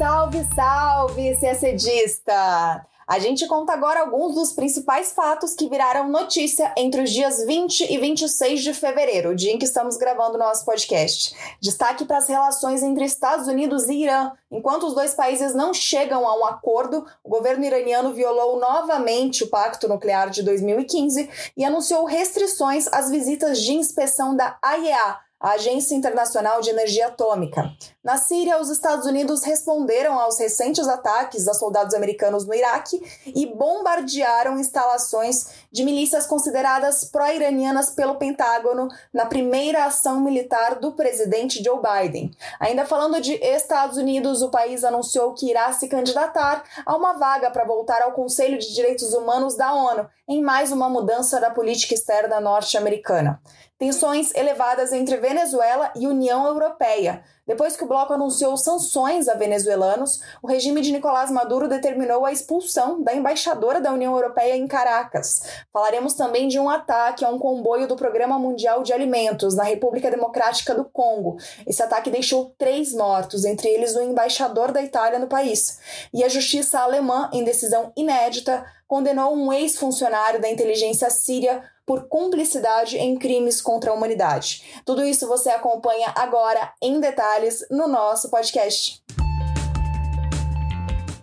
Salve, salve, CACDista! A gente conta agora alguns dos principais fatos que viraram notícia entre os dias 20 e 26 de fevereiro, o dia em que estamos gravando nosso podcast. Destaque para as relações entre Estados Unidos e Irã. Enquanto os dois países não chegam a um acordo, o governo iraniano violou novamente o pacto nuclear de 2015 e anunciou restrições às visitas de inspeção da AIEA a Agência Internacional de Energia Atômica. Na Síria, os Estados Unidos responderam aos recentes ataques a soldados americanos no Iraque e bombardearam instalações de milícias consideradas pró-iranianas pelo Pentágono na primeira ação militar do presidente Joe Biden. Ainda falando de Estados Unidos, o país anunciou que irá se candidatar a uma vaga para voltar ao Conselho de Direitos Humanos da ONU, em mais uma mudança da política externa norte-americana. Tensões elevadas entre Venezuela e União Europeia. Depois que o bloco anunciou sanções a venezuelanos, o regime de Nicolás Maduro determinou a expulsão da embaixadora da União Europeia em Caracas. Falaremos também de um ataque a um comboio do Programa Mundial de Alimentos na República Democrática do Congo. Esse ataque deixou três mortos, entre eles o embaixador da Itália no país. E a justiça alemã, em decisão inédita, condenou um ex-funcionário da inteligência síria por cumplicidade em crimes contra a humanidade. Tudo isso você acompanha agora em detalhes no nosso podcast.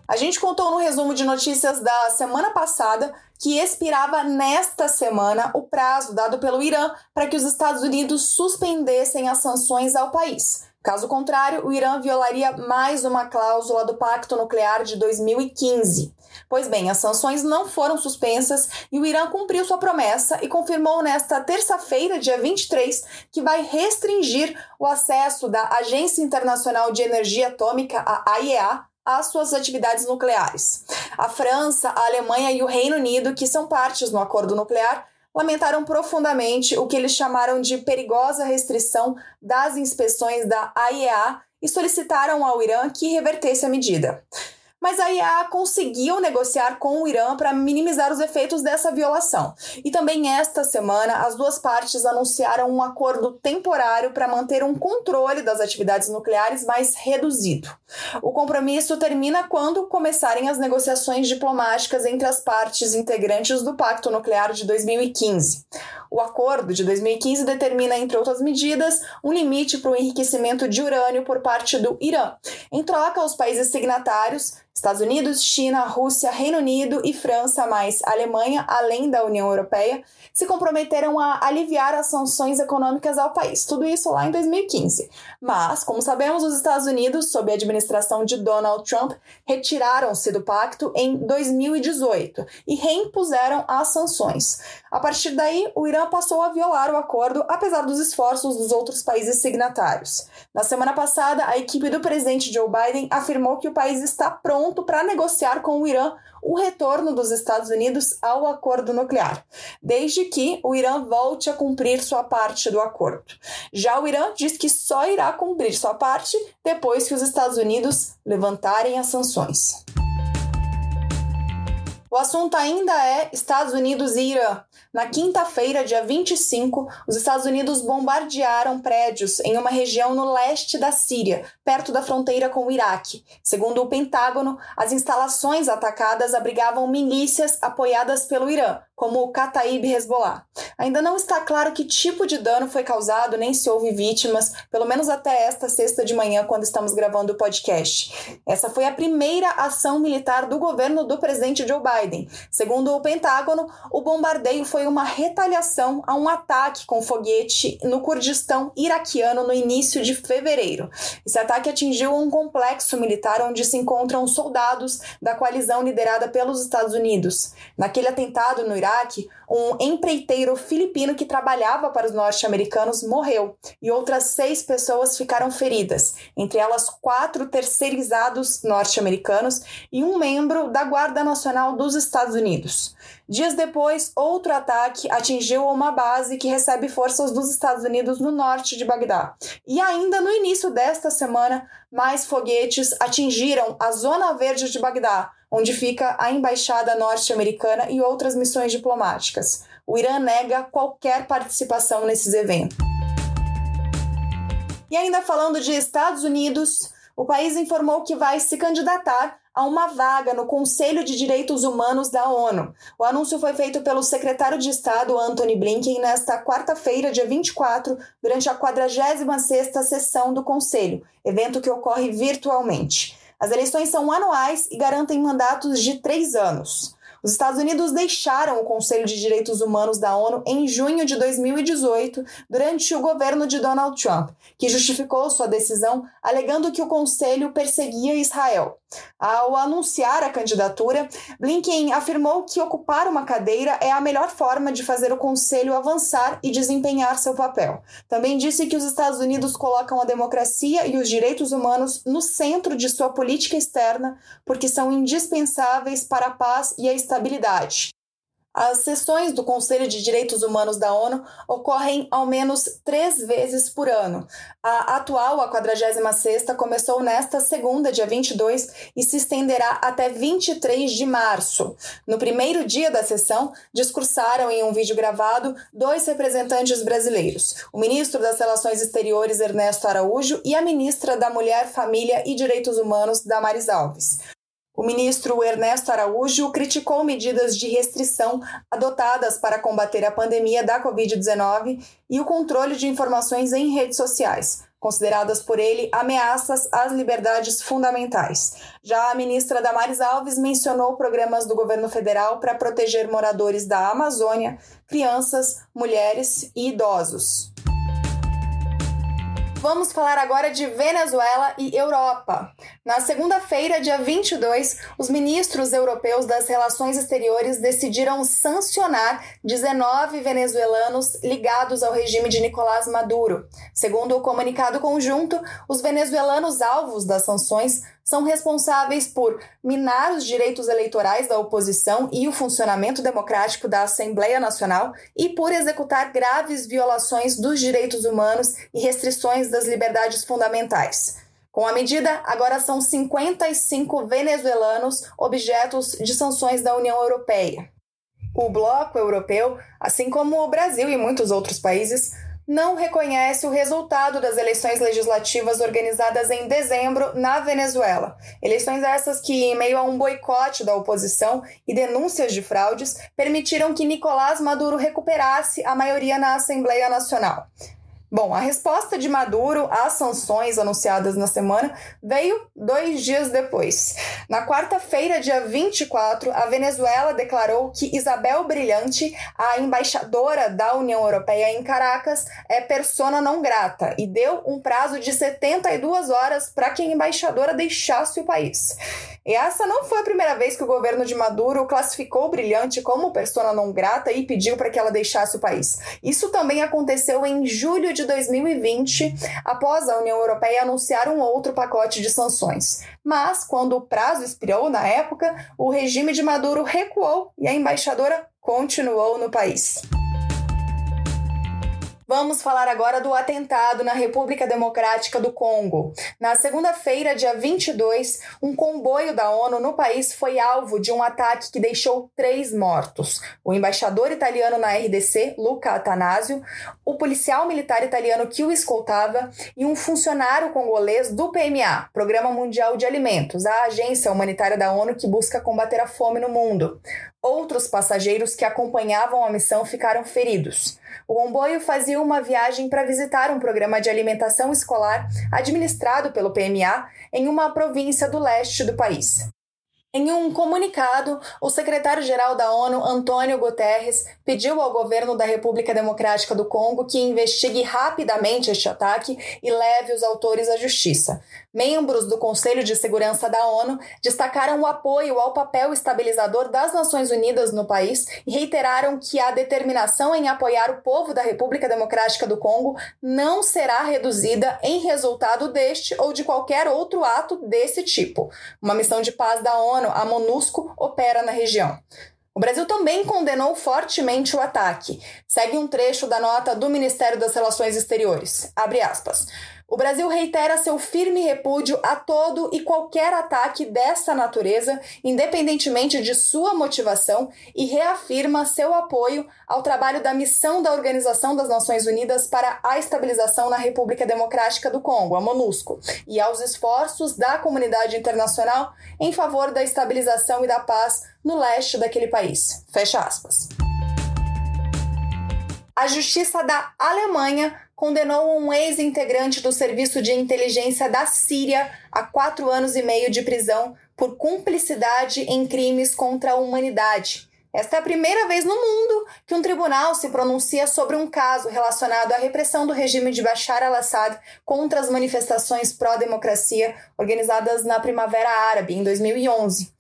A gente contou no resumo de notícias da semana passada que expirava nesta semana o prazo dado pelo Irã para que os Estados Unidos suspendessem as sanções ao país. Caso contrário, o Irã violaria mais uma cláusula do Pacto Nuclear de 2015. Pois bem, as sanções não foram suspensas e o Irã cumpriu sua promessa e confirmou nesta terça-feira, dia 23, que vai restringir o acesso da Agência Internacional de Energia Atômica, a AIEA, às suas atividades nucleares. A França, a Alemanha e o Reino Unido, que são partes no acordo nuclear, lamentaram profundamente o que eles chamaram de perigosa restrição das inspeções da AIEA e solicitaram ao Irã que revertesse a medida mas a IA conseguiu negociar com o Irã para minimizar os efeitos dessa violação. E também esta semana, as duas partes anunciaram um acordo temporário para manter um controle das atividades nucleares mais reduzido. O compromisso termina quando começarem as negociações diplomáticas entre as partes integrantes do Pacto Nuclear de 2015. O acordo de 2015 determina, entre outras medidas, um limite para o enriquecimento de urânio por parte do Irã. Em troca, os países signatários Estados Unidos, China, Rússia, Reino Unido e França, mais Alemanha, além da União Europeia, se comprometeram a aliviar as sanções econômicas ao país. Tudo isso lá em 2015. Mas, como sabemos, os Estados Unidos, sob a administração de Donald Trump, retiraram-se do pacto em 2018 e reimpuseram as sanções. A partir daí, o Irã passou a violar o acordo, apesar dos esforços dos outros países signatários. Na semana passada, a equipe do presidente Joe Biden afirmou que o país está pronto pronto para negociar com o Irã o retorno dos Estados Unidos ao acordo nuclear, desde que o Irã volte a cumprir sua parte do acordo. Já o Irã diz que só irá cumprir sua parte depois que os Estados Unidos levantarem as sanções. O assunto ainda é Estados Unidos e Irã. Na quinta-feira, dia 25, os Estados Unidos bombardearam prédios em uma região no leste da Síria, perto da fronteira com o Iraque. Segundo o Pentágono, as instalações atacadas abrigavam milícias apoiadas pelo Irã, como o Kataib Hezbollah. Ainda não está claro que tipo de dano foi causado, nem se houve vítimas, pelo menos até esta sexta de manhã, quando estamos gravando o podcast. Essa foi a primeira ação militar do governo do presidente Joe Biden. Segundo o Pentágono, o bombardeio foi uma retaliação a um ataque com foguete no Kurdistão iraquiano no início de fevereiro. Esse ataque atingiu um complexo militar onde se encontram soldados da coalizão liderada pelos Estados Unidos. Naquele atentado no Iraque, Iraque, um empreiteiro filipino que trabalhava para os norte-americanos morreu e outras seis pessoas ficaram feridas, entre elas quatro terceirizados norte-americanos e um membro da Guarda Nacional dos Estados Unidos. Dias depois, outro ataque atingiu uma base que recebe forças dos Estados Unidos no norte de Bagdá. E ainda no início desta semana, mais foguetes atingiram a zona verde de Bagdá, onde fica a embaixada norte-americana e outras missões diplomáticas. O Irã nega qualquer participação nesses eventos. E ainda falando de Estados Unidos, o país informou que vai se candidatar a uma vaga no Conselho de Direitos Humanos da ONU. O anúncio foi feito pelo secretário de Estado Anthony Blinken nesta quarta-feira, dia 24, durante a 46ª sessão do Conselho, evento que ocorre virtualmente. As eleições são anuais e garantem mandatos de três anos. Os Estados Unidos deixaram o Conselho de Direitos Humanos da ONU em junho de 2018, durante o governo de Donald Trump, que justificou sua decisão alegando que o Conselho perseguia Israel. Ao anunciar a candidatura, Blinken afirmou que ocupar uma cadeira é a melhor forma de fazer o Conselho avançar e desempenhar seu papel. Também disse que os Estados Unidos colocam a democracia e os direitos humanos no centro de sua política externa, porque são indispensáveis para a paz e a estabilidade. As sessões do Conselho de Direitos Humanos da ONU ocorrem ao menos três vezes por ano. A atual, a 46ª, começou nesta segunda, dia 22, e se estenderá até 23 de março. No primeiro dia da sessão, discursaram em um vídeo gravado dois representantes brasileiros, o ministro das Relações Exteriores, Ernesto Araújo, e a ministra da Mulher, Família e Direitos Humanos, Damares Alves. O ministro Ernesto Araújo criticou medidas de restrição adotadas para combater a pandemia da Covid-19 e o controle de informações em redes sociais, consideradas por ele ameaças às liberdades fundamentais. Já a ministra Damares Alves mencionou programas do governo federal para proteger moradores da Amazônia, crianças, mulheres e idosos. Vamos falar agora de Venezuela e Europa. Na segunda-feira, dia 22, os ministros europeus das Relações Exteriores decidiram sancionar 19 venezuelanos ligados ao regime de Nicolás Maduro. Segundo o comunicado conjunto, os venezuelanos alvos das sanções são responsáveis por minar os direitos eleitorais da oposição e o funcionamento democrático da Assembleia Nacional e por executar graves violações dos direitos humanos e restrições das liberdades fundamentais. Com a medida, agora são 55 venezuelanos objetos de sanções da União Europeia. O bloco europeu, assim como o Brasil e muitos outros países, não reconhece o resultado das eleições legislativas organizadas em dezembro na Venezuela. Eleições essas que, em meio a um boicote da oposição e denúncias de fraudes, permitiram que Nicolás Maduro recuperasse a maioria na Assembleia Nacional. Bom, a resposta de Maduro às sanções anunciadas na semana veio dois dias depois. Na quarta-feira, dia 24, a Venezuela declarou que Isabel Brilhante, a embaixadora da União Europeia em Caracas, é persona não grata e deu um prazo de 72 horas para que a embaixadora deixasse o país. E essa não foi a primeira vez que o governo de Maduro classificou Brilhante como persona não grata e pediu para que ela deixasse o país. Isso também aconteceu em julho de 2020, após a União Europeia anunciar um outro pacote de sanções. Mas, quando o prazo expirou na época, o regime de Maduro recuou e a embaixadora continuou no país. Vamos falar agora do atentado na República Democrática do Congo. Na segunda-feira, dia 22, um comboio da ONU no país foi alvo de um ataque que deixou três mortos: o embaixador italiano na RDC, Luca Atanasio, o policial militar italiano que o escoltava e um funcionário congolês do PMA, Programa Mundial de Alimentos, a agência humanitária da ONU que busca combater a fome no mundo. Outros passageiros que acompanhavam a missão ficaram feridos. O comboio fazia uma viagem para visitar um programa de alimentação escolar administrado pelo PMA em uma província do leste do país. Em um comunicado, o secretário-geral da ONU, Antônio Guterres, pediu ao governo da República Democrática do Congo que investigue rapidamente este ataque e leve os autores à justiça. Membros do Conselho de Segurança da ONU destacaram o apoio ao papel estabilizador das Nações Unidas no país e reiteraram que a determinação em apoiar o povo da República Democrática do Congo não será reduzida em resultado deste ou de qualquer outro ato desse tipo. Uma missão de paz da ONU ano, a MONUSCO opera na região. O Brasil também condenou fortemente o ataque. Segue um trecho da nota do Ministério das Relações Exteriores. Abre aspas. O Brasil reitera seu firme repúdio a todo e qualquer ataque dessa natureza, independentemente de sua motivação, e reafirma seu apoio ao trabalho da missão da Organização das Nações Unidas para a Estabilização na República Democrática do Congo, a MONUSCO, e aos esforços da comunidade internacional em favor da estabilização e da paz no leste daquele país. Fecha aspas. A Justiça da Alemanha condenou um ex-integrante do Serviço de Inteligência da Síria a quatro anos e meio de prisão por cumplicidade em crimes contra a humanidade. Esta é a primeira vez no mundo que um tribunal se pronuncia sobre um caso relacionado à repressão do regime de Bashar al-Assad contra as manifestações pró-democracia organizadas na Primavera Árabe em 2011.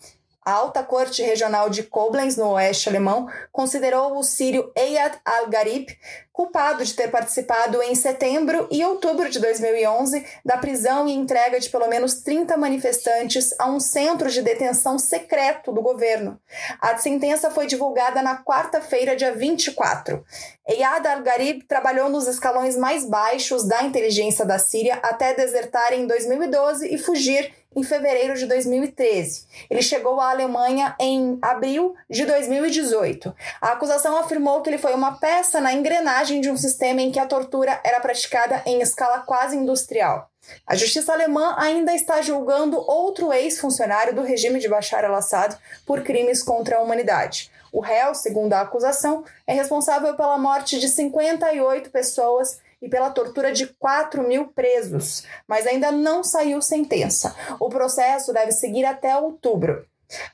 A alta corte regional de Koblenz, no oeste alemão, considerou o sírio Eyad al-Gharib culpado de ter participado em setembro e outubro de 2011 da prisão e entrega de pelo menos 30 manifestantes a um centro de detenção secreto do governo. A sentença foi divulgada na quarta-feira, dia 24. Eyad al-Gharib trabalhou nos escalões mais baixos da inteligência da Síria até desertar em 2012 e fugir em fevereiro de 2013. Ele chegou à Alemanha em abril de 2018. A acusação afirmou que ele foi uma peça na engrenagem de um sistema em que a tortura era praticada em escala quase industrial. A justiça alemã ainda está julgando outro ex-funcionário do regime de Bashar al-Assad por crimes contra a humanidade. O réu, segundo a acusação, é responsável pela morte de 58 pessoas e pela tortura de 4 mil presos, mas ainda não saiu sentença. O processo deve seguir até outubro.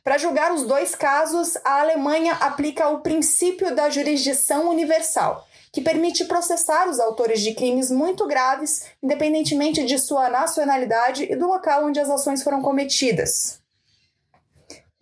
Para julgar os dois casos, a Alemanha aplica o princípio da jurisdição universal, que permite processar os autores de crimes muito graves, independentemente de sua nacionalidade e do local onde as ações foram cometidas.